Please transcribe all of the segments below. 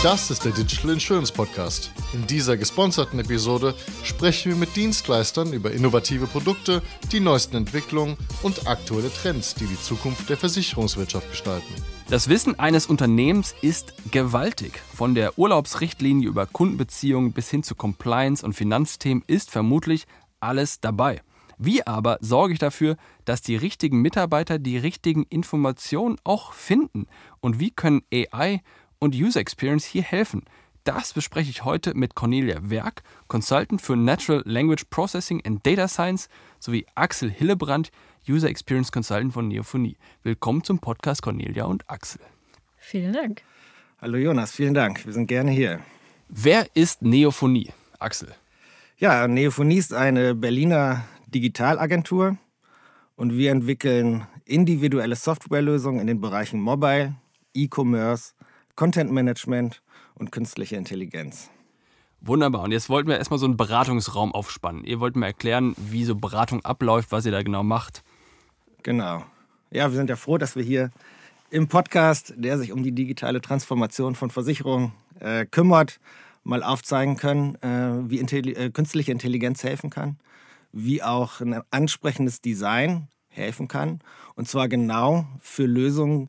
Das ist der Digital Insurance Podcast. In dieser gesponserten Episode sprechen wir mit Dienstleistern über innovative Produkte, die neuesten Entwicklungen und aktuelle Trends, die die Zukunft der Versicherungswirtschaft gestalten. Das Wissen eines Unternehmens ist gewaltig. Von der Urlaubsrichtlinie über Kundenbeziehungen bis hin zu Compliance und Finanzthemen ist vermutlich alles dabei. Wie aber sorge ich dafür, dass die richtigen Mitarbeiter die richtigen Informationen auch finden? Und wie können AI und User Experience hier helfen? Das bespreche ich heute mit Cornelia Werk, Consultant für Natural Language Processing and Data Science, sowie Axel Hillebrand, User Experience Consultant von Neophonie. Willkommen zum Podcast Cornelia und Axel. Vielen Dank. Hallo Jonas, vielen Dank. Wir sind gerne hier. Wer ist Neophonie? Axel. Ja, Neophonie ist eine Berliner Digitalagentur und wir entwickeln individuelle Softwarelösungen in den Bereichen Mobile, E-Commerce, Content Management und künstliche Intelligenz. Wunderbar. Und jetzt wollten wir erstmal so einen Beratungsraum aufspannen. Ihr wollt mir erklären, wie so Beratung abläuft, was ihr da genau macht. Genau. Ja, wir sind ja froh, dass wir hier im Podcast, der sich um die digitale Transformation von Versicherungen äh, kümmert, mal aufzeigen können, äh, wie Intelli äh, künstliche Intelligenz helfen kann wie auch ein ansprechendes Design helfen kann. Und zwar genau für Lösungen,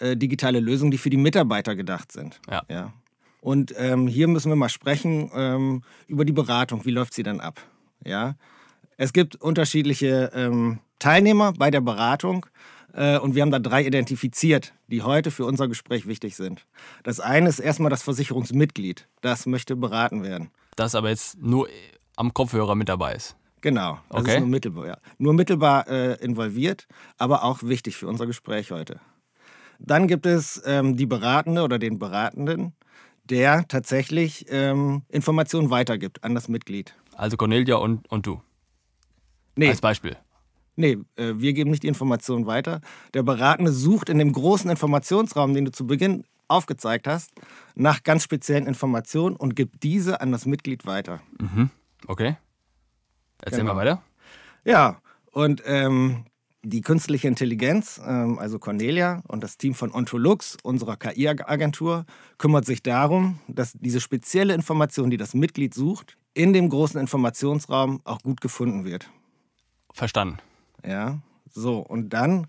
äh, digitale Lösungen, die für die Mitarbeiter gedacht sind. Ja. ja. Und ähm, hier müssen wir mal sprechen ähm, über die Beratung. Wie läuft sie dann ab? Ja. Es gibt unterschiedliche ähm, Teilnehmer bei der Beratung. Äh, und wir haben da drei identifiziert, die heute für unser Gespräch wichtig sind. Das eine ist erstmal das Versicherungsmitglied. Das möchte beraten werden. Das aber jetzt nur am Kopfhörer mit dabei ist. Genau, das okay. ist nur mittelbar, ja. nur mittelbar äh, involviert, aber auch wichtig für unser Gespräch heute. Dann gibt es ähm, die Beratende oder den Beratenden, der tatsächlich ähm, Informationen weitergibt an das Mitglied. Also Cornelia und, und du? Nee. Als Beispiel? Nee, äh, wir geben nicht die Informationen weiter. Der Beratende sucht in dem großen Informationsraum, den du zu Beginn aufgezeigt hast, nach ganz speziellen Informationen und gibt diese an das Mitglied weiter. Mhm. Okay. Erzähl Genau. mal weiter. Ja, und ähm, die künstliche Intelligenz, ähm, also Cornelia und das Team von Ontolux, unserer KI-Agentur, kümmert sich darum, dass diese spezielle Information, die das Mitglied sucht, in dem großen Informationsraum auch gut gefunden wird. Verstanden. Ja, so, und dann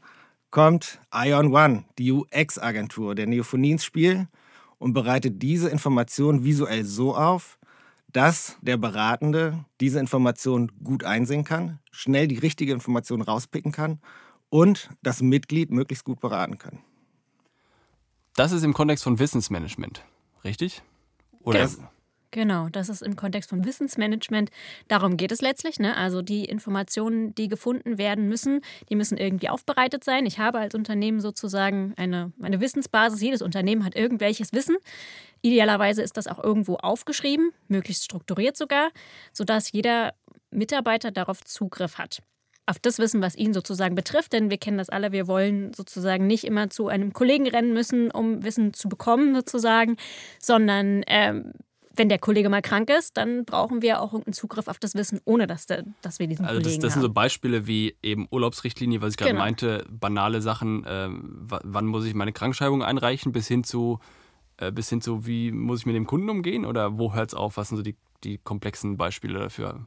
kommt Ion One, die UX-Agentur der Neophonie ins Spiel und bereitet diese Information visuell so auf, dass der Beratende diese Information gut einsehen kann, schnell die richtige Information rauspicken kann und das Mitglied möglichst gut beraten kann. Das ist im Kontext von Wissensmanagement, richtig? Oder? Das- Genau, das ist im Kontext von Wissensmanagement. Darum geht es letztlich. Ne? Also die Informationen, die gefunden werden müssen, die müssen irgendwie aufbereitet sein. Ich habe als Unternehmen sozusagen eine, eine Wissensbasis. Jedes Unternehmen hat irgendwelches Wissen. Idealerweise ist das auch irgendwo aufgeschrieben, möglichst strukturiert sogar, sodass jeder Mitarbeiter darauf Zugriff hat. Auf das Wissen, was ihn sozusagen betrifft, denn wir kennen das alle, wir wollen sozusagen nicht immer zu einem Kollegen rennen müssen, um Wissen zu bekommen, sozusagen, sondern ähm, wenn der Kollege mal krank ist, dann brauchen wir auch irgendeinen Zugriff auf das Wissen, ohne dass, der, dass wir diesen Also das, Kollegen das sind so. Beispiele wie eben Urlaubsrichtlinie, was ich gerade Genau. meinte, banale Sachen, wa- wann muss ich meine Krankschreibung einreichen, bis hin zu, äh, bis hin zu, wie muss ich mit dem Kunden umgehen oder wo hört es auf, was sind so die, die komplexen Beispiele dafür?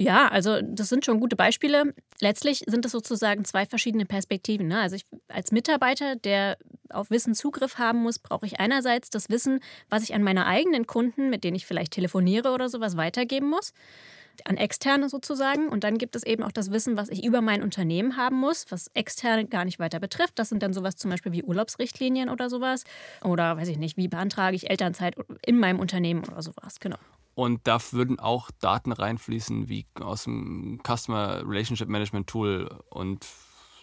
Ja, also das sind schon gute Beispiele. Letztlich sind es sozusagen zwei verschiedene Perspektiven. Ne? Also ich als Mitarbeiter, der auf Wissen Zugriff haben muss, brauche ich einerseits das Wissen, was ich an meine eigenen Kunden, mit denen ich vielleicht telefoniere oder sowas, weitergeben muss. An externe sozusagen. Und dann gibt es eben auch das Wissen, was ich über mein Unternehmen haben muss, was externe gar nicht weiter betrifft. Das sind dann sowas zum Beispiel wie Urlaubsrichtlinien oder sowas. Oder weiß ich nicht, wie beantrage ich Elternzeit in meinem Unternehmen oder sowas. Genau. Und da würden auch Daten reinfließen, wie aus dem Customer Relationship Management Tool und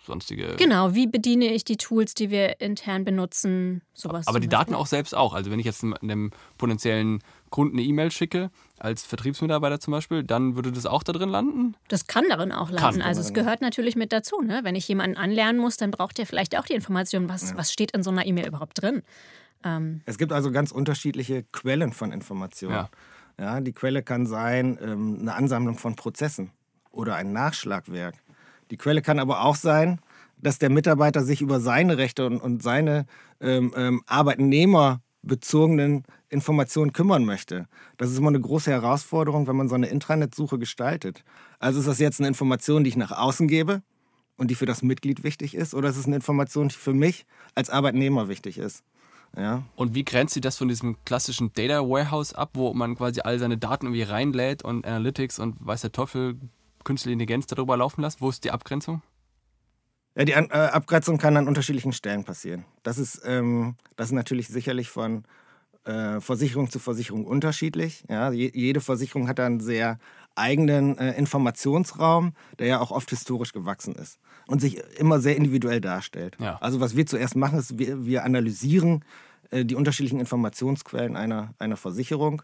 sonstige. Genau, wie bediene ich die Tools, die wir intern benutzen, sowas. Aber die Daten auch selbst auch. Also wenn ich jetzt einem potenziellen Kunden eine E-Mail schicke, als Vertriebsmitarbeiter zum Beispiel, dann würde das auch da drin landen? Das kann darin auch landen. also es gehört natürlich mit dazu. Ne? Wenn ich jemanden anlernen muss, dann braucht er vielleicht auch die Information, was, was steht in so einer E-Mail überhaupt drin. Ähm, Es gibt also ganz unterschiedliche Quellen von Informationen. Ja. Ja, die Quelle kann sein ähm, eine Ansammlung von Prozessen oder ein Nachschlagwerk. Die Quelle kann aber auch sein, dass der Mitarbeiter sich über seine Rechte und, und seine ähm, ähm, Arbeitnehmer bezogenen Informationen kümmern möchte. Das ist immer eine große Herausforderung, wenn man so eine Intranet-Suche gestaltet. Also ist das jetzt eine Information, die ich nach außen gebe und die für das Mitglied wichtig ist, oder ist es eine Information, die für mich als Arbeitnehmer wichtig ist? Ja. Und wie grenzt sie das von diesem klassischen Data Warehouse ab, wo man quasi all seine Daten irgendwie reinlädt und Analytics und weiß der Teufel künstliche Intelligenz darüber laufen lässt? Wo ist die Abgrenzung? Ja, die An äh, Abgrenzung kann an unterschiedlichen Stellen passieren. Das ist, ähm, das ist natürlich sicherlich von äh, Versicherung zu Versicherung unterschiedlich. Ja, je, jede Versicherung hat einen sehr eigenen äh, Informationsraum, der ja auch oft historisch gewachsen ist und sich immer sehr individuell darstellt. Ja. Also was wir zuerst machen, ist, wir, wir analysieren äh, die unterschiedlichen Informationsquellen einer, einer Versicherung.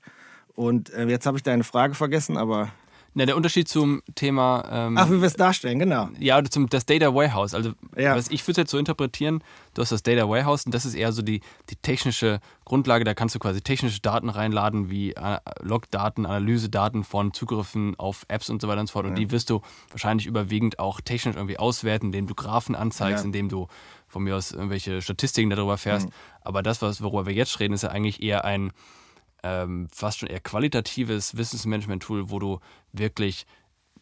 Und äh, jetzt habe ich deine Frage vergessen, aber na, der Unterschied zum Thema. Ähm, Ach, wie wir es darstellen, genau. Ja, zum, das Data Warehouse. Also, ja. was ich würde es jetzt so interpretieren: Du hast das Data Warehouse und das ist eher so die, die technische Grundlage. Da kannst du quasi technische Daten reinladen, wie äh, Logdaten, Analysedaten von Zugriffen auf Apps und so weiter und so fort. Ja. Und die wirst du wahrscheinlich überwiegend auch technisch irgendwie auswerten, indem du Graphen anzeigst, ja. indem du von mir aus irgendwelche Statistiken darüber fährst. Mhm. Aber das, was, worüber wir jetzt reden, ist ja eigentlich eher ein ähm, fast schon eher qualitatives Wissensmanagement-Tool, wo du wirklich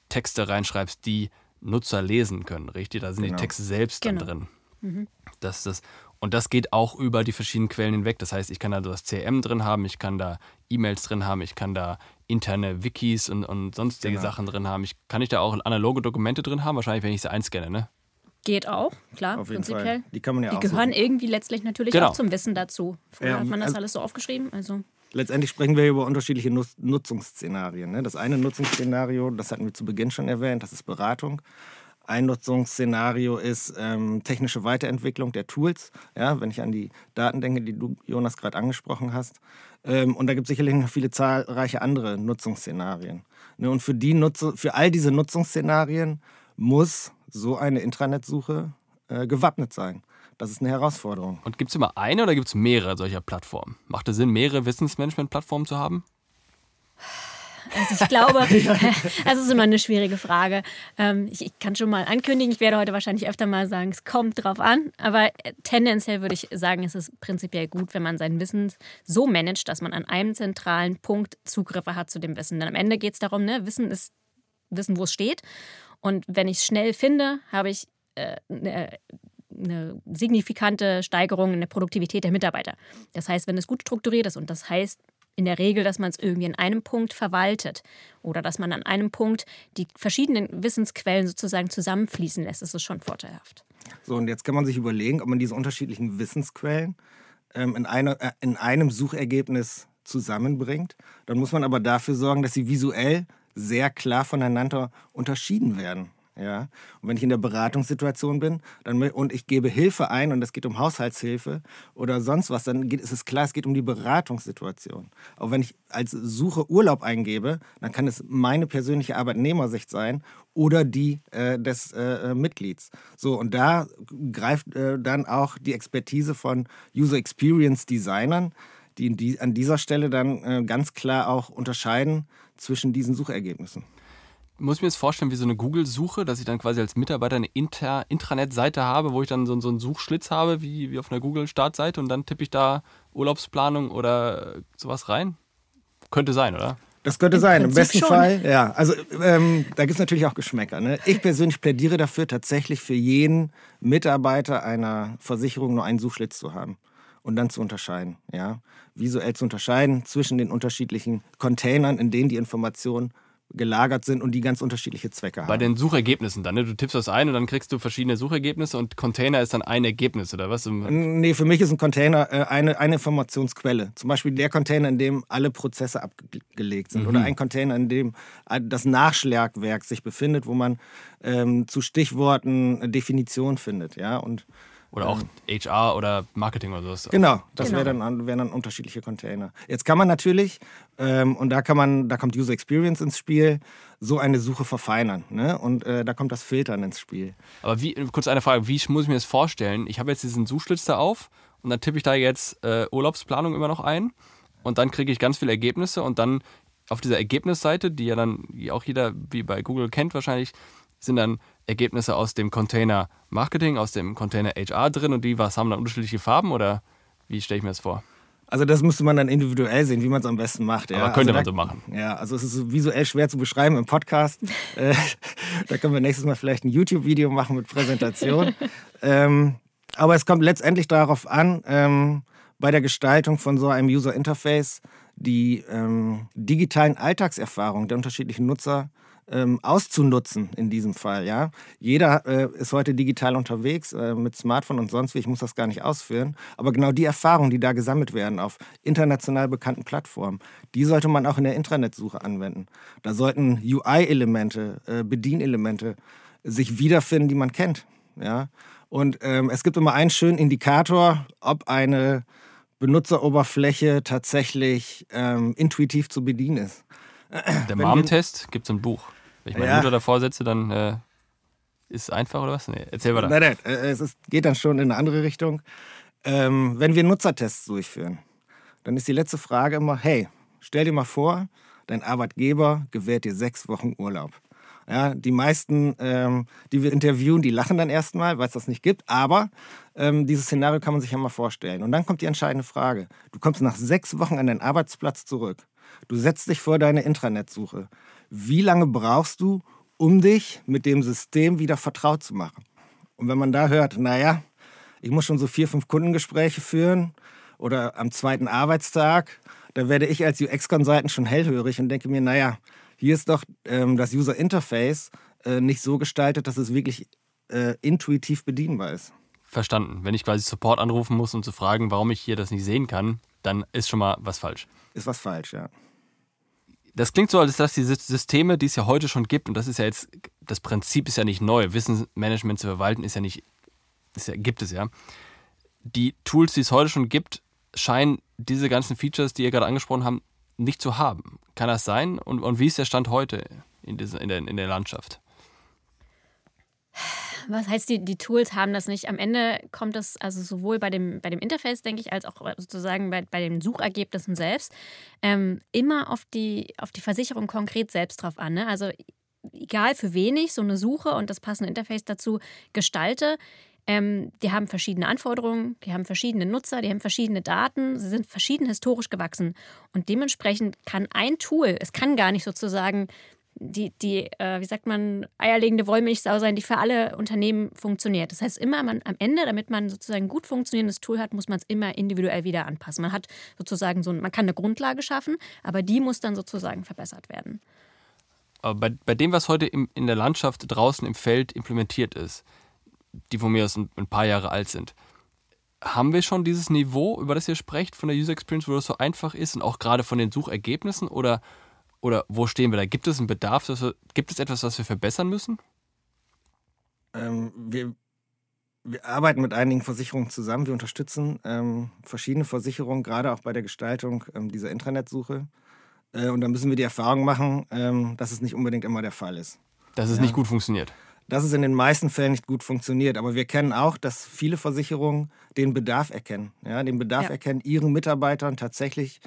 Texte reinschreibst, die Nutzer lesen können, richtig? Da sind genau. die Texte selbst genau. dann drin. Mhm. Das, das, und das geht auch über die verschiedenen Quellen hinweg. Das heißt, ich kann da das CRM drin haben, ich kann da E-Mails drin haben, ich kann da interne Wikis und, und sonstige genau. Sachen drin haben. Ich, kann ich da auch analoge Dokumente drin haben? Wahrscheinlich, wenn ich sie einscanne, ne? Geht auch, klar, Auf jeden prinzipiell. Fall. Die kann man ja Die auch gehören so. irgendwie letztlich natürlich genau. auch zum Wissen dazu. Früher ja, hat man das also, alles so aufgeschrieben. Also letztendlich sprechen wir über unterschiedliche Nutzungsszenarien. Ne? Das eine Nutzungsszenario, das hatten wir zu Beginn schon erwähnt, das ist Beratung. Ein Nutzungsszenario ist ähm, technische Weiterentwicklung der Tools. Ja, wenn ich an die Daten denke, die du, Jonas, gerade angesprochen hast. Ähm, und da gibt es sicherlich noch viele zahlreiche andere Nutzungsszenarien. Ne? Und für, die Nutze, für all diese Nutzungsszenarien muss so eine Intranetsuche äh, gewappnet sein. Das ist eine Herausforderung. Und gibt es immer eine oder gibt es mehrere solcher Plattformen? Macht es Sinn, mehrere Wissensmanagement-Plattformen zu haben? Also ich glaube, das ist immer eine schwierige Frage. Ähm, ich, kann schon mal ankündigen, ich werde heute wahrscheinlich öfter mal sagen, es kommt drauf an. Aber äh, tendenziell würde ich sagen, es ist prinzipiell gut, wenn man sein Wissen so managt, dass man an einem zentralen Punkt Zugriffe hat zu dem Wissen. Denn am Ende geht es darum, ne, Wissen ist Wissen, wo es steht. Und wenn ich es schnell finde, habe ich äh, eine signifikante Steigerung in der Produktivität der Mitarbeiter. Das heißt, wenn es gut strukturiert ist und das heißt in der Regel, dass man es irgendwie in einem Punkt verwaltet oder dass man an einem Punkt die verschiedenen Wissensquellen sozusagen zusammenfließen lässt, ist es schon vorteilhaft. So, und jetzt kann man sich überlegen, ob man diese unterschiedlichen Wissensquellen ähm, in, eine, äh, in einem Suchergebnis zusammenbringt. Dann muss man aber dafür sorgen, dass sie visuell sehr klar voneinander unterschieden werden. Ja? Und wenn ich in der Beratungssituation bin dann, und ich gebe Hilfe ein und es geht um Haushaltshilfe oder sonst was, dann geht, ist es klar, es geht um die Beratungssituation. Auch wenn ich als Suche Urlaub eingebe, dann kann es meine persönliche Arbeitnehmersicht sein oder die äh, des äh, äh Mitglieds. So, und da greift äh, dann auch die Expertise von User Experience Designern, die, die an dieser Stelle dann äh, ganz klar auch unterscheiden zwischen diesen Suchergebnissen muss ich mir das vorstellen wie so eine Google-Suche, dass ich dann quasi als Mitarbeiter eine Inter Intranet-Seite habe, wo ich dann so, so einen Suchschlitz habe, wie, wie auf einer Google-Startseite und dann tippe ich da Urlaubsplanung oder sowas rein? Könnte sein, oder? Das könnte Im sein, Prinzip im besten schon. Fall. Ja, also ähm, da gibt es natürlich auch Geschmäcker. Ne? Ich persönlich plädiere dafür, tatsächlich für jeden Mitarbeiter einer Versicherung nur einen Suchschlitz zu haben und dann zu unterscheiden. Ja? Visuell zu unterscheiden zwischen den unterschiedlichen Containern, in denen die Informationen gelagert sind und die ganz unterschiedliche Zwecke haben. Bei den Suchergebnissen dann, ne? Du tippst das ein und dann kriegst du verschiedene Suchergebnisse und Container ist dann ein Ergebnis, oder was? Nee, für mich ist ein Container äh, eine, eine Informationsquelle. Zum Beispiel der Container, in dem alle Prozesse abgelegt sind. Mhm. Oder ein Container, in dem äh, das Nachschlagwerk sich befindet, wo man ähm, zu Stichworten Definition findet. Ja? Und oder auch HR oder Marketing oder so. Genau, das genau. wären dann, wär dann unterschiedliche Container. Jetzt kann man natürlich, ähm, und da kann man, da kommt User Experience ins Spiel, so eine Suche verfeinern. Ne? Und äh, da kommt das Filtern ins Spiel. Aber wie, kurz eine Frage, wie muss ich mir das vorstellen? Ich habe jetzt diesen Suchschlitz da auf und dann tippe ich da jetzt äh, Urlaubsplanung immer noch ein und dann kriege ich ganz viele Ergebnisse und dann auf dieser Ergebnisseite, die ja dann die auch jeder wie bei Google kennt wahrscheinlich, sind dann Ergebnisse aus dem Container Marketing, aus dem Container HR drin und die was haben dann unterschiedliche Farben oder wie stelle ich mir das vor? Also das müsste man dann individuell sehen, wie man es am besten macht. Ja. Aber könnte also man da, so machen. Ja, also es ist visuell schwer zu beschreiben im Podcast. äh, da können wir nächstes Mal vielleicht ein YouTube-Video machen mit Präsentation. ähm, aber es kommt letztendlich darauf an, ähm, bei der Gestaltung von so einem User Interface die ähm, digitalen Alltagserfahrungen der unterschiedlichen Nutzer ähm, auszunutzen in diesem Fall. Ja? Jeder äh, ist heute digital unterwegs äh, mit Smartphone und sonst wie, ich muss das gar nicht ausführen. Aber genau die Erfahrungen, die da gesammelt werden auf international bekannten Plattformen, die sollte man auch in der Intranetsuche anwenden. Da sollten UI-Elemente, äh, Bedienelemente sich wiederfinden, die man kennt. Ja? Und ähm, es gibt immer einen schönen Indikator, ob eine Benutzeroberfläche tatsächlich ähm, intuitiv zu bedienen ist. Der Mom-Test gibt es ein Buch. Wenn ich meine Ja. Mutter davor setze, dann äh, ist es einfach oder was? Nee, erzähl weiter. Nein, nein, äh, es ist, geht dann schon in eine andere Richtung. Ähm, wenn wir Nutzertests durchführen, dann ist die letzte Frage immer, hey, stell dir mal vor, dein Arbeitgeber gewährt dir sechs Wochen Urlaub. Ja, die meisten, ähm, die wir interviewen, die lachen dann erstmal, weil es das nicht gibt. Aber ähm, dieses Szenario kann man sich ja mal vorstellen. Und dann kommt die entscheidende Frage. Du kommst nach sechs Wochen an deinen Arbeitsplatz zurück. Du setzt dich vor deine Intranet-Suche. Wie lange brauchst du, um dich mit dem System wieder vertraut zu machen? Und wenn man da hört, naja, ich muss schon so vier, fünf Kundengespräche führen oder am zweiten Arbeitstag, da werde ich als UX-Consultant schon hellhörig und denke mir, naja, hier ist doch ähm, das User Interface äh, nicht so gestaltet, dass es wirklich äh, intuitiv bedienbar ist. Verstanden. Wenn ich quasi Support anrufen muss, um zu fragen, warum ich hier das nicht sehen kann, dann ist schon mal was falsch. Ist was falsch, ja. Das klingt so, als dass die Sy- Systeme, die es ja heute schon gibt, und das ist ja jetzt, das Prinzip ist ja nicht neu, Wissensmanagement zu verwalten ist ja nicht, ist ja, gibt es ja. Die Tools, die es heute schon gibt, scheinen diese ganzen Features, die ihr gerade angesprochen habt, nicht zu haben. Kann das sein? Und, und wie ist der Stand heute in, dieser, in, der, in der Landschaft? Was heißt, die, die Tools haben das nicht? Am Ende kommt es also sowohl bei dem, bei dem Interface, denke ich, als auch sozusagen bei, bei den Suchergebnissen selbst ähm, immer auf die, auf die Versicherung konkret selbst drauf an. Ne? Also egal für wen ich so eine Suche und das passende Interface dazu gestalte, ähm, die haben verschiedene Anforderungen, die haben verschiedene Nutzer, die haben verschiedene Daten, sie sind verschieden historisch gewachsen. Und dementsprechend kann ein Tool, es kann gar nicht sozusagen die, die äh, wie sagt man, eierlegende Wollmilchsau sein, die für alle Unternehmen funktioniert. Das heißt, immer man, am Ende, damit man sozusagen ein gut funktionierendes Tool hat, muss man es immer individuell wieder anpassen. Man hat sozusagen so, man kann eine Grundlage schaffen, aber die muss dann sozusagen verbessert werden. Aber bei, bei dem, was heute im, in der Landschaft draußen im Feld implementiert ist, die von mir aus ein, ein paar Jahre alt sind, haben wir schon dieses Niveau, über das ihr sprecht, von der User Experience, wo das so einfach ist und auch gerade von den Suchergebnissen oder, oder wo stehen wir da? Gibt es einen Bedarf, dass wir, gibt es etwas, was wir verbessern müssen? Ähm, wir, wir arbeiten mit einigen Versicherungen zusammen. Wir unterstützen ähm, verschiedene Versicherungen, gerade auch bei der Gestaltung ähm, dieser Internetsuche. Äh, und da müssen wir die Erfahrung machen, ähm, dass es nicht unbedingt immer der Fall ist. Dass es Ja. nicht gut funktioniert. Dass es in den meisten Fällen nicht gut funktioniert. Aber wir kennen auch, dass viele Versicherungen den Bedarf erkennen. Ja, den Bedarf Ja. erkennen, ihren Mitarbeitern tatsächlich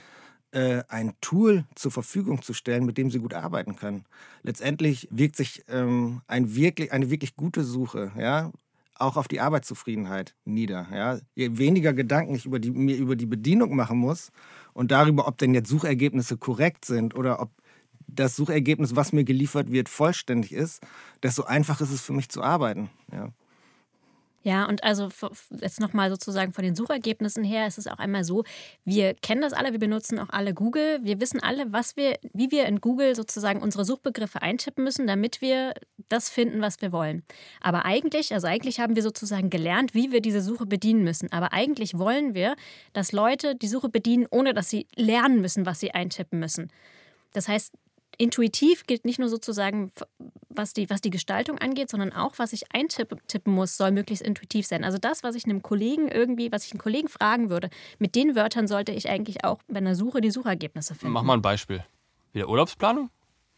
äh, ein Tool zur Verfügung zu stellen, mit dem sie gut arbeiten können. Letztendlich wirkt sich ähm, ein wirklich, eine wirklich gute Suche ja, auch auf die Arbeitszufriedenheit nieder. Ja. Je weniger Gedanken ich über die, mir über die Bedienung machen muss und darüber, ob denn jetzt Suchergebnisse korrekt sind oder ob das Suchergebnis, was mir geliefert wird, vollständig ist, desto einfacher ist es für mich zu arbeiten. Ja. Ja, und also jetzt nochmal sozusagen von den Suchergebnissen her ist es auch einmal so, wir kennen das alle, wir benutzen auch alle Google, wir wissen alle, was wir, wie wir in Google sozusagen unsere Suchbegriffe eintippen müssen, damit wir das finden, was wir wollen. Aber eigentlich, also eigentlich haben wir sozusagen gelernt, wie wir diese Suche bedienen müssen. Aber eigentlich wollen wir, dass Leute die Suche bedienen, ohne dass sie lernen müssen, was sie eintippen müssen. Das heißt, intuitiv gilt nicht nur sozusagen, was die, was die Gestaltung angeht, sondern auch, was ich eintippen tippen muss, soll möglichst intuitiv sein. Also das, was ich einem Kollegen irgendwie, was ich einen Kollegen fragen würde, mit den Wörtern sollte ich eigentlich auch bei einer Suche die Suchergebnisse finden. Mach mal ein Beispiel. Wieder Urlaubsplanung?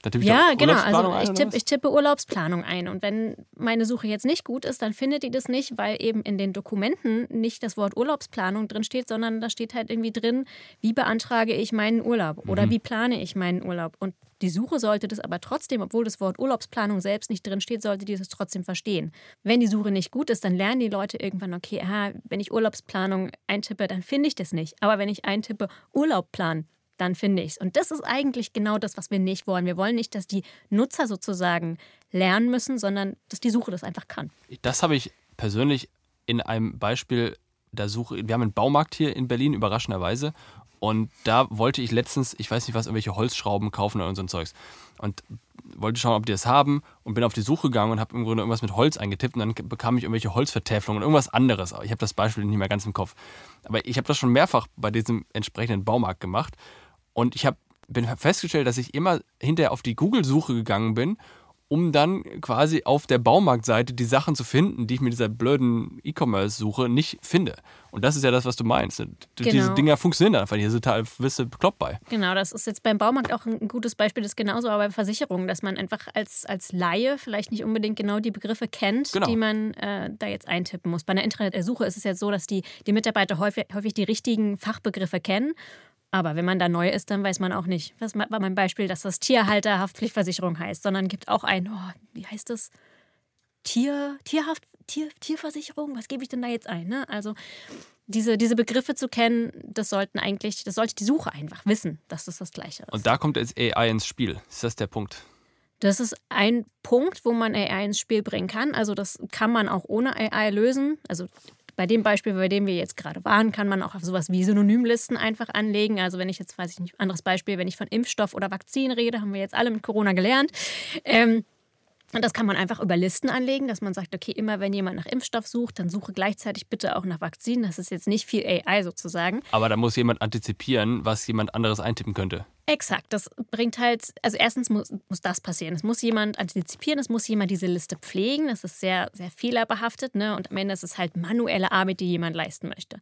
Da tippe ich ja, genau. Also ich, tipp, ich tippe Urlaubsplanung ein. Und wenn meine Suche jetzt nicht gut ist, dann findet die das nicht, weil eben in den Dokumenten nicht das Wort Urlaubsplanung drin steht, sondern da steht halt irgendwie drin, wie beantrage ich meinen Urlaub oder Mhm. wie plane ich meinen Urlaub. Und die Suche sollte das aber trotzdem, obwohl das Wort Urlaubsplanung selbst nicht drin steht, sollte die das trotzdem verstehen. Wenn die Suche nicht gut ist, dann lernen die Leute irgendwann, okay, aha, wenn ich Urlaubsplanung eintippe, dann finde ich das nicht. Aber wenn ich eintippe Urlaub planen, dann finde ich es. Und das ist eigentlich genau das, was wir nicht wollen. Wir wollen nicht, dass die Nutzer sozusagen lernen müssen, sondern dass die Suche das einfach kann. Das habe ich persönlich in einem Beispiel der Suche. Wir haben einen Baumarkt hier in Berlin, überraschenderweise. Und da wollte ich letztens, ich weiß nicht was, irgendwelche Holzschrauben kaufen oder so ein Zeugs. Und wollte schauen, ob die das haben und bin auf die Suche gegangen und habe im Grunde irgendwas mit Holz eingetippt und dann bekam ich irgendwelche Holzvertäfelungen und irgendwas anderes. Ich habe das Beispiel nicht mehr ganz im Kopf. Aber ich habe das schon mehrfach bei diesem entsprechenden Baumarkt gemacht und ich habe bin festgestellt, dass ich immer hinterher auf die Google-Suche gegangen bin, um dann quasi auf der Baumarktseite die Sachen zu finden, die ich mit dieser blöden E-Commerce-Suche nicht finde. Und das ist ja das, was du meinst. Diese Genau. Dinger funktionieren einfach. Hier sind total wirst du bekloppt bei. Genau, das ist jetzt beim Baumarkt auch ein gutes Beispiel, das ist genauso aber bei Versicherungen, dass man einfach als, als Laie vielleicht nicht unbedingt genau die Begriffe kennt, Genau. die man äh, da jetzt eintippen muss. Bei einer Internetsuche ist es jetzt so, dass die, die Mitarbeiter häufig, häufig die richtigen Fachbegriffe kennen. Aber wenn man da neu ist, dann weiß man auch nicht. Das war mein Beispiel, dass das Tierhalterhaftpflichtversicherung heißt, sondern gibt auch ein, oh, wie heißt das? Tier, Tierhaft, Tier, Tierversicherung? Was gebe ich denn da jetzt ein? Ne? Also diese, diese Begriffe zu kennen, das sollten eigentlich, das sollte die Suche einfach wissen, dass das das Gleiche ist. Und da kommt jetzt AI ins Spiel. Ist das der Punkt? Das ist ein Punkt, wo man AI ins Spiel bringen kann. Also das kann man auch ohne AI lösen. Also bei dem Beispiel, bei dem wir jetzt gerade waren, kann man auch auf sowas wie Synonymlisten einfach anlegen. Also wenn ich jetzt, weiß ich nicht, anderes Beispiel, wenn ich von Impfstoff oder Vakzin rede, haben wir jetzt alle mit Corona gelernt. Ähm, und das kann man einfach über Listen anlegen, dass man sagt, okay, immer wenn jemand nach Impfstoff sucht, dann suche gleichzeitig bitte auch nach Vakzin. Das ist jetzt nicht viel AI sozusagen. Aber da muss jemand antizipieren, was jemand anderes eintippen könnte. Exakt, das bringt halt, also erstens muss, muss das passieren. Es muss jemand antizipieren, es muss jemand diese Liste pflegen. Das ist sehr, sehr fehlerbehaftet, ne? Und am Ende ist es halt manuelle Arbeit, die jemand leisten möchte.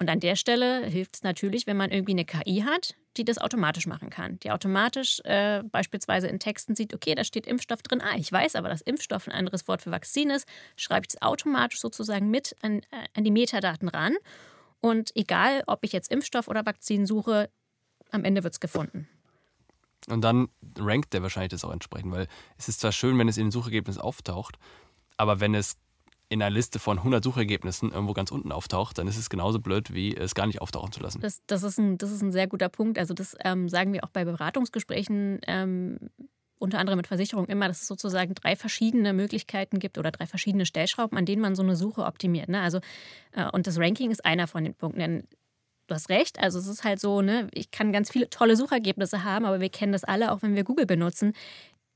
Und an der Stelle hilft es natürlich, wenn man irgendwie eine KI hat, die das automatisch machen kann. Die automatisch äh, beispielsweise in Texten sieht, okay, da steht Impfstoff drin. Ah, ich weiß aber, dass Impfstoff ein anderes Wort für Vakzin ist. Schreibe ich es automatisch sozusagen mit an, äh, an die Metadaten ran. Und egal, ob ich jetzt Impfstoff oder Vakzin suche, am Ende wird es gefunden. Und dann rankt der wahrscheinlich das auch entsprechend, weil es ist zwar schön, wenn es in den Suchergebnissen auftaucht, aber wenn es in einer Liste von 100 Suchergebnissen irgendwo ganz unten auftaucht, dann ist es genauso blöd, wie es gar nicht auftauchen zu lassen. Das, das, ist, ein, das ist ein sehr guter Punkt. Also das ähm, sagen wir auch bei Beratungsgesprächen, ähm, unter anderem mit Versicherungen immer, dass es sozusagen drei verschiedene Möglichkeiten gibt oder drei verschiedene Stellschrauben, an denen man so eine Suche optimiert. Ne? Also, äh, und das Ranking ist einer von den Punkten. Denn du hast recht, also es ist halt so, ne, ich kann ganz viele tolle Suchergebnisse haben, aber wir kennen das alle, auch wenn wir Google benutzen.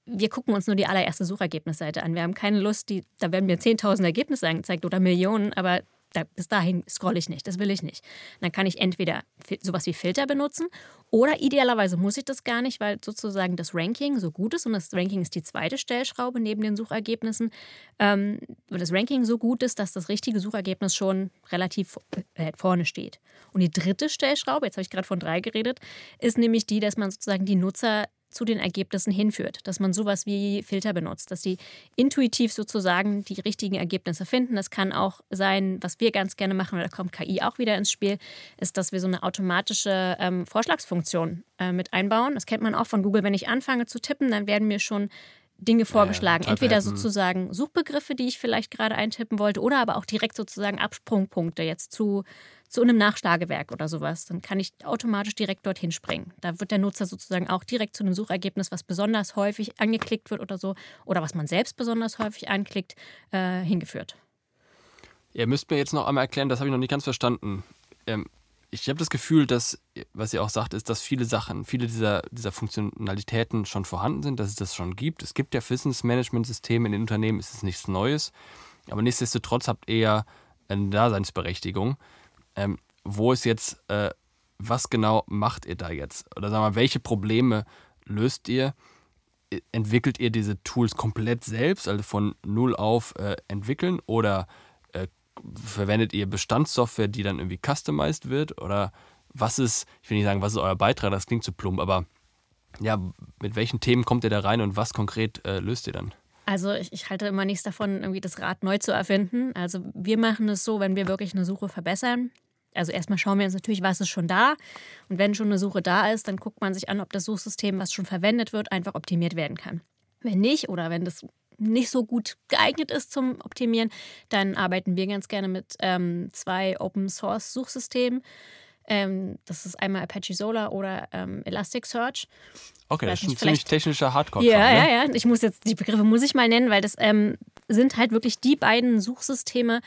Wir gucken uns nur die allererste Suchergebnisseite an. Wir haben keine Lust, die, da werden mir 10.000 Ergebnisse angezeigt oder Millionen, aber da, bis dahin scrolle ich nicht, das will ich nicht. Dann kann ich entweder sowas wie Filter benutzen oder idealerweise muss ich das gar nicht, weil sozusagen das Ranking so gut ist und das Ranking ist die zweite Stellschraube neben den Suchergebnissen, ähm, weil das Ranking so gut ist, dass das richtige Suchergebnis schon relativ äh, vorne steht. Und die dritte Stellschraube, jetzt habe ich gerade von drei geredet, ist nämlich die, dass man sozusagen die Nutzer zu den Ergebnissen hinführt, dass man sowas wie Filter benutzt, dass sie intuitiv sozusagen die richtigen Ergebnisse finden. Das kann auch sein, was wir ganz gerne machen, da kommt KI auch wieder ins Spiel, ist, dass wir so eine automatische ähm, Vorschlagsfunktion äh, mit einbauen. Das kennt man auch von Google. Wenn ich anfange zu tippen, dann werden mir schon Dinge vorgeschlagen. Entweder Tabletten. sozusagen Suchbegriffe, die ich vielleicht gerade eintippen wollte, oder aber auch direkt sozusagen Absprungpunkte jetzt zu, zu einem Nachschlagewerk oder sowas. Dann kann ich automatisch direkt dorthin springen. Da wird der Nutzer sozusagen auch direkt zu einem Suchergebnis, was besonders häufig angeklickt wird oder so, oder was man selbst besonders häufig anklickt, äh, hingeführt. Ihr müsst mir jetzt noch einmal erklären, das habe ich noch nicht ganz verstanden. Ähm, ich habe das Gefühl, dass, was ihr auch sagt, ist, dass viele Sachen, viele dieser, dieser Funktionalitäten schon vorhanden sind, dass es das schon gibt. Es gibt ja Wissensmanagementsysteme in den Unternehmen, es ist nichts Neues. Aber nichtsdestotrotz habt ihr ja eine Daseinsberechtigung. Ähm, wo ist jetzt, äh, was genau macht ihr da jetzt? Oder sagen wir mal, welche Probleme löst ihr? E- Entwickelt ihr diese Tools komplett selbst, also von null auf äh, entwickeln? Oder äh, verwendet ihr Bestandssoftware, die dann irgendwie customized wird? Oder was ist, ich will nicht sagen, was ist euer Beitrag, das klingt zu plump, aber Ja, mit welchen Themen kommt ihr da rein und was konkret äh, löst ihr dann? Also ich, ich, halte immer nichts davon, irgendwie das Rad neu zu erfinden. Also wir machen es so, wenn wir wirklich eine Suche verbessern. Also erstmal schauen wir uns natürlich, was ist schon da. Und wenn schon eine Suche da ist, dann guckt man sich an, ob das Suchsystem, was schon verwendet wird, einfach optimiert werden kann. Wenn nicht oder wenn das nicht so gut geeignet ist zum Optimieren, dann arbeiten wir ganz gerne mit ähm, zwei Open Source Suchsystemen. Ähm, das ist einmal Apache Solar oder ähm, Elasticsearch. Okay, das ist ein ziemlich technischer Hardcore. Ja, ne? ja, ja. Ich muss jetzt, die Begriffe muss ich mal nennen, weil das ähm, sind halt wirklich die beiden Suchsysteme,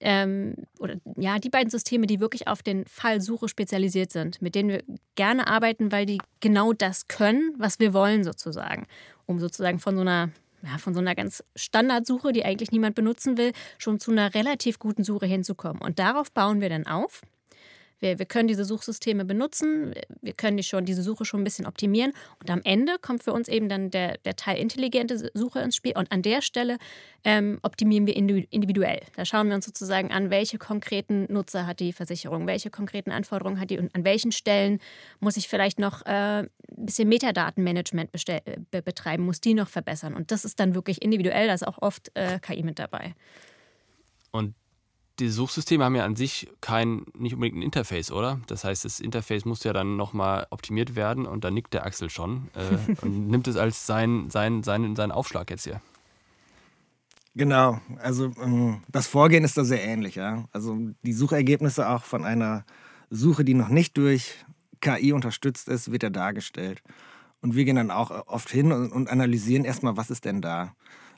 ähm, oder ja, die beiden Systeme, die wirklich auf den Fall Suche spezialisiert sind, mit denen wir gerne arbeiten, weil die genau das können, was wir wollen, sozusagen. Um sozusagen von so einer ja, von so einer ganz Standardsuche, die eigentlich niemand benutzen will, schon zu einer relativ guten Suche hinzukommen. Und darauf bauen wir dann auf. Wir, wir können diese Suchsysteme benutzen, wir können die schon, diese Suche schon ein bisschen optimieren und am Ende kommt für uns eben dann der, der Teil intelligente Suche ins Spiel und an der Stelle ähm, optimieren wir individuell. Da schauen wir uns sozusagen an, welche konkreten Nutzer hat die Versicherung, welche konkreten Anforderungen hat die und an welchen Stellen muss ich vielleicht noch äh, ein bisschen Metadatenmanagement be betreiben, muss die noch verbessern und das ist dann wirklich individuell, da ist auch oft äh, KI mit dabei. Und die Suchsysteme haben ja an sich kein, nicht unbedingt ein Interface, oder? Das heißt, das Interface muss ja dann nochmal optimiert werden und da nickt der Axel schon äh, und nimmt es als sein, sein, sein, seinen Aufschlag jetzt hier. Genau, also ähm, das Vorgehen ist da sehr ähnlich. Ja? Also die Suchergebnisse auch von einer Suche, die noch nicht durch KI unterstützt ist, wird ja dargestellt. Und wir gehen dann auch oft hin und, und analysieren erstmal, was ist denn da.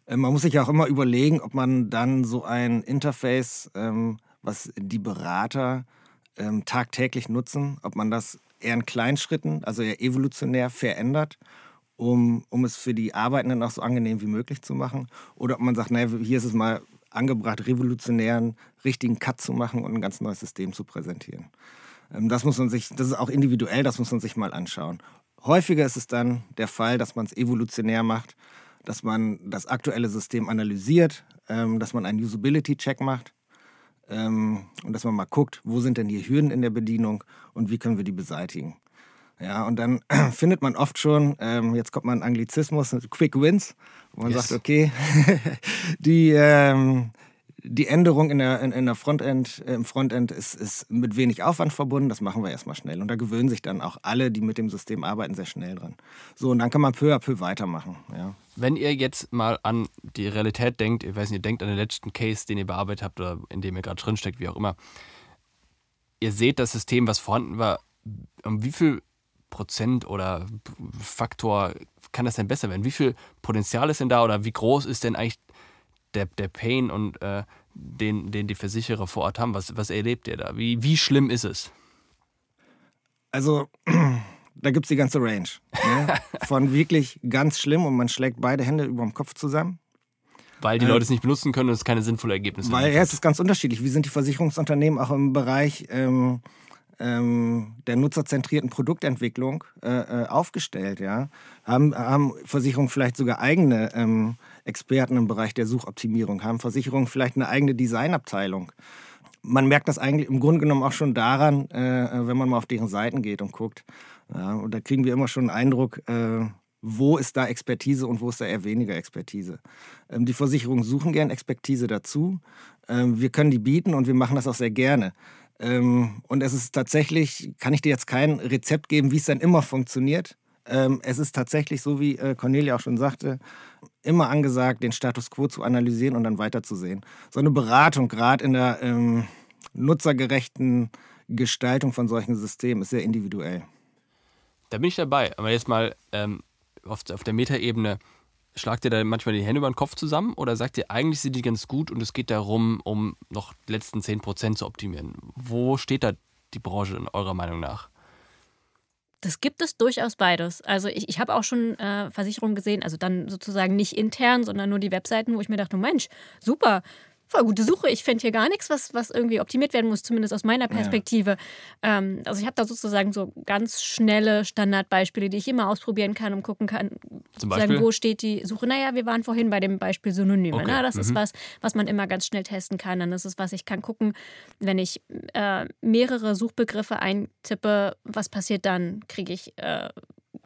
Äh, man muss sich ja auch immer überlegen, ob man dann so ein Interface, ähm, was die Berater ähm, tagtäglich nutzen, ob man das eher in Kleinschritten, also eher evolutionär verändert, um, um es für die Arbeitenden auch so angenehm wie möglich zu machen. Oder ob man sagt, naja, hier ist es mal angebracht, revolutionären, richtigen Cut zu machen und ein ganz neues System zu präsentieren. Ähm, das muss man sich, das ist auch individuell, das muss man sich mal anschauen. Häufiger ist es dann der Fall, dass man es evolutionär macht dass man das aktuelle System analysiert, ähm, dass man einen Usability-Check macht ähm, und dass man mal guckt, wo sind denn die Hürden in der Bedienung und wie können wir die beseitigen. Ja, und dann findet man oft schon, ähm, jetzt kommt man Anglizismus, Quick Wins, wo man yes. sagt, okay, die, ähm, die Änderung in der, in, in der Frontend, äh, im Frontend ist, ist mit wenig Aufwand verbunden. Das machen wir erstmal schnell. Und da gewöhnen sich dann auch alle, die mit dem System arbeiten, sehr schnell dran. So, und dann kann man peu à peu weitermachen. Ja. Wenn ihr jetzt mal an die Realität denkt, ich weiß nicht, ihr denkt an den letzten Case, den ihr bearbeitet habt oder in dem ihr gerade drinsteckt, wie auch immer. Ihr seht das System, was vorhanden war, um wie viel Prozent oder Faktor kann das denn besser werden? Wie viel Potenzial ist denn da oder wie groß ist denn eigentlich der, der Pain und äh, den, den die Versicherer vor Ort haben? Was, was erlebt ihr da? Wie, wie schlimm ist es? Also, da gibt es die ganze Range. Ne? Von wirklich ganz schlimm und man schlägt beide Hände über dem Kopf zusammen. Weil die äh, Leute es nicht benutzen können und es keine sinnvolle Ergebnisse Weil ja, es ist ganz unterschiedlich. Wie sind die Versicherungsunternehmen auch im Bereich ähm, ähm, der nutzerzentrierten Produktentwicklung äh, äh, aufgestellt? Ja? Haben, haben Versicherungen vielleicht sogar eigene ähm, Experten im Bereich der Suchoptimierung? Haben Versicherungen vielleicht eine eigene Designabteilung? Man merkt das eigentlich im Grunde genommen auch schon daran, äh, wenn man mal auf deren Seiten geht und guckt. Ja, und da kriegen wir immer schon einen Eindruck, äh, wo ist da Expertise und wo ist da eher weniger Expertise. Ähm, die Versicherungen suchen gern Expertise dazu. Ähm, wir können die bieten und wir machen das auch sehr gerne. Ähm, und es ist tatsächlich, kann ich dir jetzt kein Rezept geben, wie es dann immer funktioniert. Ähm, es ist tatsächlich so, wie äh, Cornelia auch schon sagte, immer angesagt, den Status quo zu analysieren und dann weiterzusehen. So eine Beratung, gerade in der ähm, nutzergerechten Gestaltung von solchen Systemen, ist sehr individuell. Da bin ich dabei. Aber jetzt mal ähm, auf, auf der Metaebene, schlagt ihr da manchmal die Hände über den Kopf zusammen oder sagt ihr, eigentlich sind die ganz gut und es geht darum, um noch die letzten 10% zu optimieren? Wo steht da die Branche in eurer Meinung nach? Das gibt es durchaus beides. Also ich, ich habe auch schon äh, Versicherungen gesehen, also dann sozusagen nicht intern, sondern nur die Webseiten, wo ich mir dachte, Mensch, super, voll gute Suche. Ich finde hier gar nichts, was, was irgendwie optimiert werden muss, zumindest aus meiner Perspektive. Ja. Ähm, also ich habe da sozusagen so ganz schnelle Standardbeispiele, die ich immer ausprobieren kann und gucken kann, Zum Beispiel? wo steht die Suche. Naja, wir waren vorhin bei dem Beispiel Synonyme. Okay. Ne? Das mhm. ist was, was man immer ganz schnell testen kann. Dann ist es was, ich kann gucken, wenn ich äh, mehrere Suchbegriffe eintippe, was passiert dann? Kriege ich äh,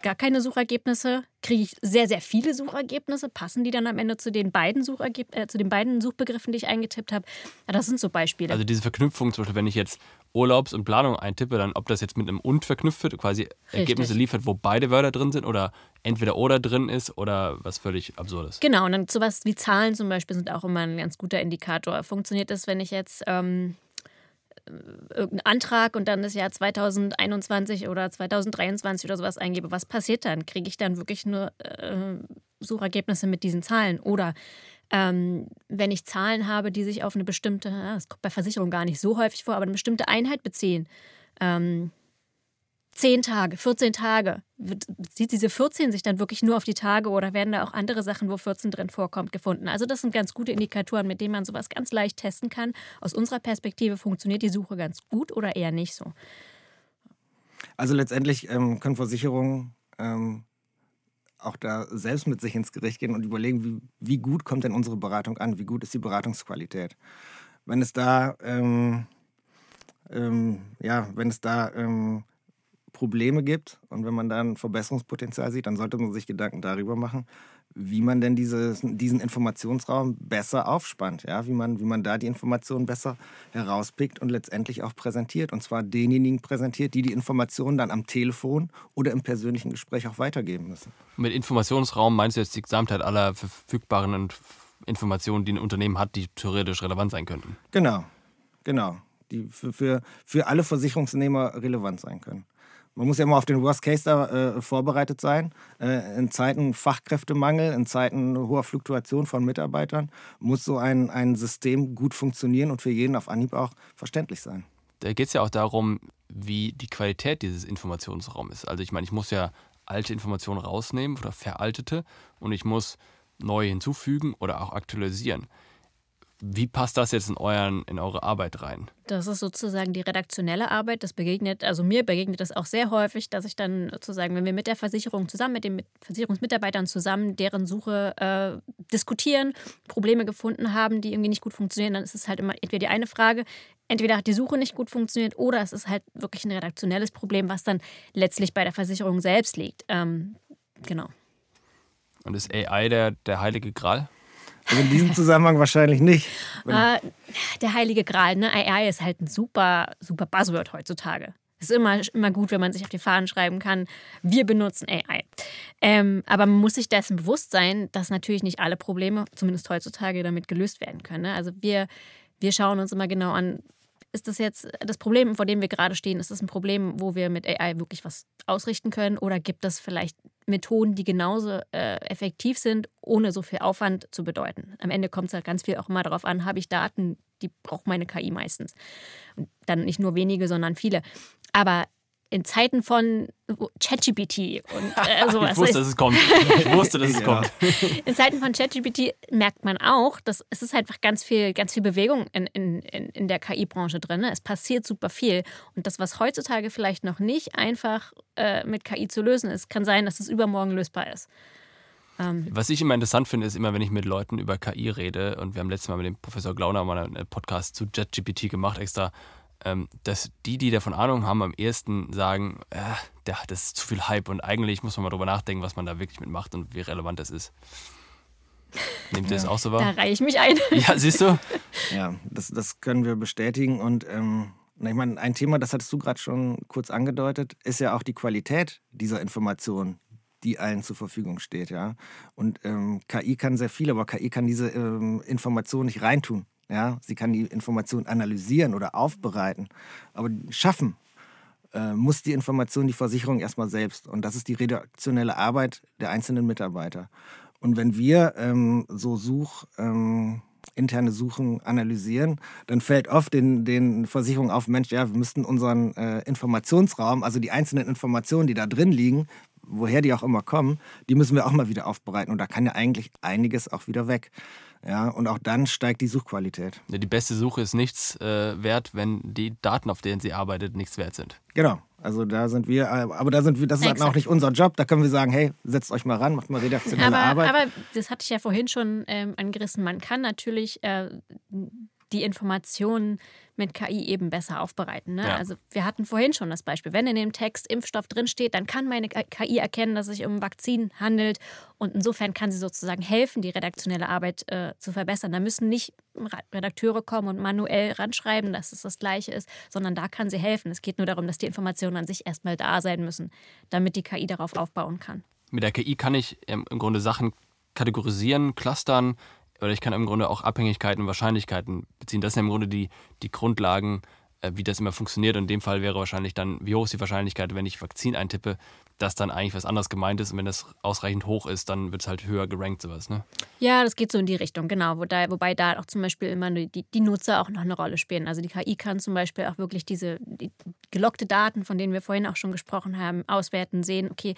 gar keine Suchergebnisse? Kriege ich sehr, sehr viele Suchergebnisse? Passen die dann am Ende zu den beiden, Suchergeb äh, zu den beiden Suchbegriffen, die ich eingetippt habe? Ja, das sind so Beispiele. Also diese Verknüpfung, zum Beispiel, wenn ich jetzt Urlaubs- und Planung eintippe, dann ob das jetzt mit einem und verknüpft wird, quasi Richtig. Ergebnisse liefert, wo beide Wörter drin sind oder entweder oder drin ist oder was völlig absurdes. Genau, und dann sowas wie Zahlen zum Beispiel sind auch immer ein ganz guter Indikator. Funktioniert das, wenn ich jetzt ähm, irgendeinen Antrag und dann das Jahr 2021 oder 2023 oder sowas eingebe, was passiert dann? Kriege ich dann wirklich nur äh, Suchergebnisse mit diesen Zahlen? Oder ähm, wenn ich Zahlen habe, die sich auf eine bestimmte, das kommt bei Versicherungen gar nicht so häufig vor, aber eine bestimmte Einheit beziehen, ähm, 10 Tage, 14 Tage. Bezieht diese 14 sich dann wirklich nur auf die Tage oder werden da auch andere Sachen, wo 14 drin vorkommt, gefunden? Also das sind ganz gute Indikatoren, mit denen man sowas ganz leicht testen kann. Aus unserer Perspektive funktioniert die Suche ganz gut oder eher nicht so. Also letztendlich ähm, können Versicherungen ähm, auch da selbst mit sich ins Gericht gehen und überlegen, wie, wie, gut kommt denn unsere Beratung an? Wie gut ist die Beratungsqualität? Wenn es da, ähm, ähm ja, wenn es da ähm, Probleme gibt und wenn man da ein Verbesserungspotenzial sieht, dann sollte man sich Gedanken darüber machen, wie man denn dieses, diesen Informationsraum besser aufspannt, ja? wie, man, wie man da die Informationen besser herauspickt und letztendlich auch präsentiert. Und zwar denjenigen präsentiert, die die Informationen dann am Telefon oder im persönlichen Gespräch auch weitergeben müssen. Mit Informationsraum meinst du jetzt die Gesamtheit aller verfügbaren Informationen, die ein Unternehmen hat, die theoretisch relevant sein könnten? Genau, genau. Die für, für, für alle Versicherungsnehmer relevant sein können. Man muss ja immer auf den Worst Case da äh, vorbereitet sein. Äh, in Zeiten Fachkräftemangel, in Zeiten hoher Fluktuation von Mitarbeitern muss so ein, ein System gut funktionieren und für jeden auf Anhieb auch verständlich sein. Da geht es ja auch darum, wie die Qualität dieses Informationsraums ist. Also ich meine, ich muss ja alte Informationen rausnehmen oder veraltete und ich muss neue hinzufügen oder auch aktualisieren. Wie passt das jetzt in, euren, in eure Arbeit rein? Das ist sozusagen die redaktionelle Arbeit. Das begegnet, also mir begegnet das auch sehr häufig, dass ich dann sozusagen, wenn wir mit der Versicherung zusammen, mit den Versicherungsmitarbeitern zusammen deren Suche äh, diskutieren, Probleme gefunden haben, die irgendwie nicht gut funktionieren, dann ist es halt immer entweder die eine Frage, entweder hat die Suche nicht gut funktioniert oder es ist halt wirklich ein redaktionelles Problem, was dann letztlich bei der Versicherung selbst liegt. Ähm, genau. Und ist AI der, der heilige Gral? Also in diesem Zusammenhang wahrscheinlich nicht. Äh, der heilige Gral, ne? AI ist halt ein super, super Buzzword heutzutage. Es ist immer, immer gut, wenn man sich auf die Fahnen schreiben kann, wir benutzen AI. Ähm, aber man muss sich dessen bewusst sein, dass natürlich nicht alle Probleme, zumindest heutzutage, damit gelöst werden können. Ne? Also wir, wir schauen uns immer genau an, ist das jetzt das Problem, vor dem wir gerade stehen, ist das ein Problem, wo wir mit AI wirklich was ausrichten können? Oder gibt es vielleicht Methoden, die genauso äh, effektiv sind, ohne so viel Aufwand zu bedeuten? Am Ende kommt es halt ganz viel auch immer darauf an, habe ich Daten, die braucht meine KI meistens. Und dann nicht nur wenige, sondern viele. Aber in Zeiten von ChatGPT und äh, sowas. ich wusste, dass es kommt. Ich wusste, dass es ja. kommt. In Zeiten von ChatGPT merkt man auch, dass es ist einfach ganz viel, ganz viel Bewegung in, in, in der KI-Branche drin. Ne? Es passiert super viel. Und das, was heutzutage vielleicht noch nicht einfach äh, mit KI zu lösen ist, kann sein, dass es übermorgen lösbar ist. Ähm. Was ich immer interessant finde, ist immer, wenn ich mit Leuten über KI rede, und wir haben letztes Mal mit dem Professor Glauner mal einen Podcast zu ChatGPT gemacht, extra dass die, die davon Ahnung haben, am ehesten sagen, äh, das ist zu viel Hype und eigentlich muss man mal drüber nachdenken, was man da wirklich mitmacht und wie relevant das ist. Nehmt ihr ja. das auch so wahr? Da reiche ich mich ein. Ja, siehst du? Ja, das, das können wir bestätigen und ähm, ich meine, ein Thema, das hattest du gerade schon kurz angedeutet, ist ja auch die Qualität dieser Information, die allen zur Verfügung steht, ja. Und ähm, KI kann sehr viel, aber KI kann diese ähm, Information nicht reintun. Ja, sie kann die Information analysieren oder aufbereiten, aber schaffen äh, muss die Information die Versicherung erstmal selbst. Und das ist die redaktionelle Arbeit der einzelnen Mitarbeiter. Und wenn wir ähm, so Such, ähm, interne Suchen analysieren, dann fällt oft den, den Versicherungen auf, Mensch, ja, wir müssten unseren äh, Informationsraum, also die einzelnen Informationen, die da drin liegen, woher die auch immer kommen, die müssen wir auch mal wieder aufbereiten. Und da kann ja eigentlich einiges auch wieder weg. Ja, und auch dann steigt die Suchqualität. Ja, die beste Suche ist nichts äh, wert, wenn die Daten, auf denen sie arbeitet, nichts wert sind. Genau. Also da sind wir, äh, aber da sind wir, das ist halt auch nicht unser Job. Da können wir sagen, hey, setzt euch mal ran, macht mal redaktionelle aber, Arbeit. Aber das hatte ich ja vorhin schon ähm, angerissen. Man kann natürlich äh, die Informationen mit KI eben besser aufbereiten. Ne? Ja. Also wir hatten vorhin schon das Beispiel, wenn in dem Text Impfstoff drinsteht, dann kann meine KI erkennen, dass es sich um ein Vakzin handelt und insofern kann sie sozusagen helfen, die redaktionelle Arbeit äh, zu verbessern. Da müssen nicht Redakteure kommen und manuell ranschreiben, dass es das Gleiche ist, sondern da kann sie helfen. Es geht nur darum, dass die Informationen an sich erstmal da sein müssen, damit die KI darauf aufbauen kann. Mit der KI kann ich im Grunde Sachen kategorisieren, clustern, oder ich kann im Grunde auch Abhängigkeiten und Wahrscheinlichkeiten beziehen. Das sind im Grunde die, die Grundlagen, äh, wie das immer funktioniert. Und in dem Fall wäre wahrscheinlich dann, wie hoch ist die Wahrscheinlichkeit, wenn ich Vakzin eintippe, dass dann eigentlich was anderes gemeint ist. Und wenn das ausreichend hoch ist, dann wird es halt höher gerankt, sowas. Ne? Ja, das geht so in die Richtung, genau. Wo da, wobei da auch zum Beispiel immer die, die Nutzer auch noch eine Rolle spielen. Also die KI kann zum Beispiel auch wirklich diese die gelockte Daten, von denen wir vorhin auch schon gesprochen haben, auswerten, sehen, okay,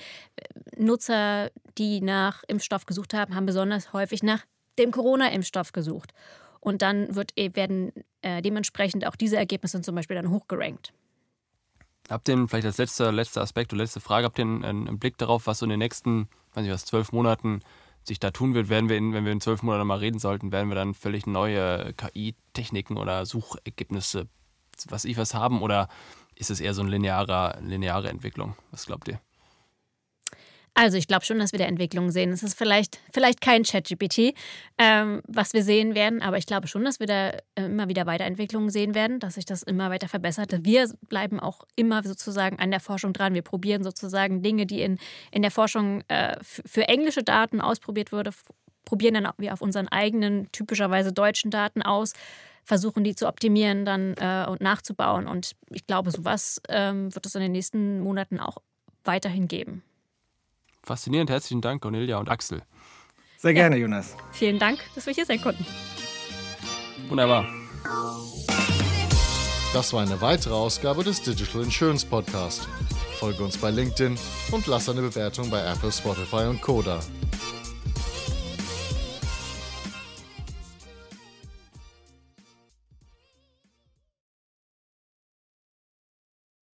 Nutzer, die nach Impfstoff gesucht haben, haben besonders häufig nach dem Corona-Impfstoff gesucht. Und dann wird, e, werden äh, dementsprechend auch diese Ergebnisse zum Beispiel dann hochgerankt. Habt ihr vielleicht als letzter, letzter Aspekt oder letzte Frage, habt ihr einen, einen, Blick darauf, was so in den nächsten, weiß nicht was, zwölf Monaten sich da tun wird? Werden wir in, wenn wir in zwölf Monaten mal reden sollten, werden wir dann völlig neue KI-Techniken oder Suchergebnisse, was ich was haben? Oder ist es eher so eine lineare, lineare Entwicklung? Was glaubt ihr? Also ich glaube schon, dass wir da Entwicklungen sehen. Es ist vielleicht, vielleicht kein ChatGPT, ähm, was wir sehen werden, aber ich glaube schon, dass wir da äh, immer wieder Weiterentwicklungen sehen werden, dass sich das immer weiter verbessert. Wir bleiben auch immer sozusagen an der Forschung dran. Wir probieren sozusagen Dinge, die in, in der Forschung äh, für englische Daten ausprobiert wurde, probieren dann wir auf unseren eigenen, typischerweise deutschen Daten aus versuchen die zu optimieren dann äh, und nachzubauen. Und ich glaube, sowas ähm, wird es in den nächsten Monaten auch weiterhin geben. Faszinierend. Herzlichen Dank, Cornelia und Axel. Sehr gerne, ja. Jonas. Vielen Dank, dass wir hier sein konnten. Wunderbar. Das war eine weitere Ausgabe des Digital Insurance Podcast. Folge uns bei LinkedIn und lass eine Bewertung bei Apple, Spotify und Koda.